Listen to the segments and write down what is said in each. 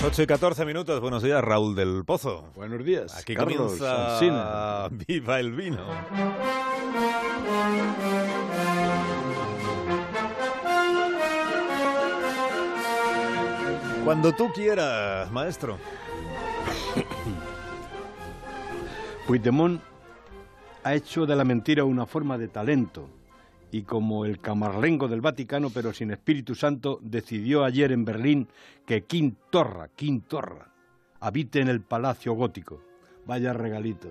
8 y 14 minutos. Buenos días, Raúl del Pozo. Buenos días. Aquí Carlos comienza. Viva el vino. Cuando tú quieras, maestro. Puigdemont ha hecho de la mentira una forma de talento y como el camarlengo del Vaticano, pero sin Espíritu Santo, decidió ayer en Berlín que Quintorra, Quintorra, habite en el Palacio Gótico. Vaya regalito.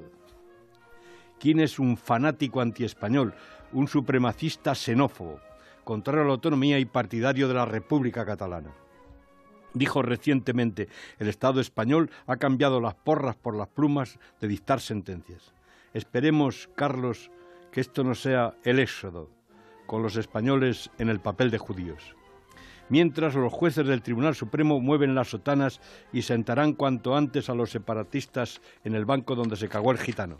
¿Quién es un fanático antiespañol, un supremacista xenófobo, contrario a la autonomía y partidario de la República Catalana? Dijo recientemente, el Estado español ha cambiado las porras por las plumas de dictar sentencias. Esperemos, Carlos, que esto no sea el éxodo, con los españoles en el papel de judíos. Mientras los jueces del Tribunal Supremo mueven las sotanas y sentarán cuanto antes a los separatistas en el banco donde se cagó el gitano.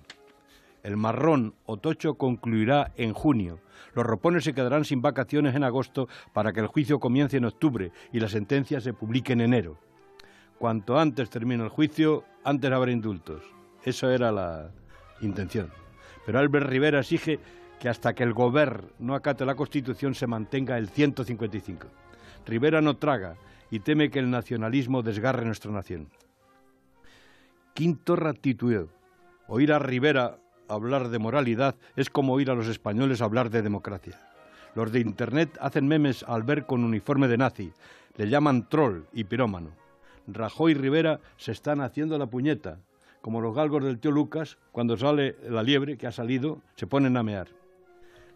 El marrón o tocho concluirá en junio. Los ropones se quedarán sin vacaciones en agosto para que el juicio comience en octubre y la sentencia se publique en enero. Cuanto antes termine el juicio, antes habrá indultos. Eso era la intención. Pero Albert Rivera exige que hasta que el gobierno no acate la Constitución se mantenga el 155. Rivera no traga y teme que el nacionalismo desgarre nuestra nación. Quinto ratitueo. Oír a Rivera hablar de moralidad es como oír a los españoles hablar de democracia. Los de Internet hacen memes al ver con uniforme de nazi, le llaman troll y pirómano. Rajoy y Rivera se están haciendo la puñeta, como los galgos del tío Lucas, cuando sale la liebre que ha salido, se ponen a mear.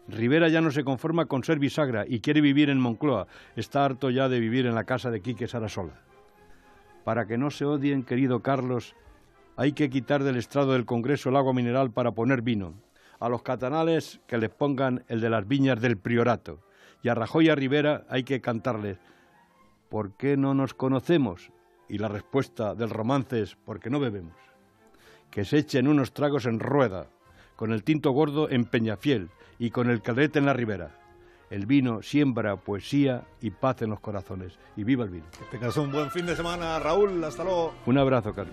Rivera ya no se conforma con ser bisagra y quiere vivir en Moncloa. Está harto ya de vivir en la casa de Quique Sarasola. Para que no se odien, querido Carlos, hay que quitar del estrado del Congreso el agua mineral para poner vino. A los catanales que les pongan el de las viñas del Priorato. Y a Rajoy y a Rivera hay que cantarles ¿Por qué no nos conocemos? Y la respuesta del romance es porque no bebemos. Que se echen unos tragos en rueda, con el tinto gordo en Peñafiel y con el calrete en la ribera. El vino siembra poesía y paz en los corazones. Y viva el vino. Que tengas un buen fin de semana, Raúl. Hasta luego. Un abrazo, Carlos.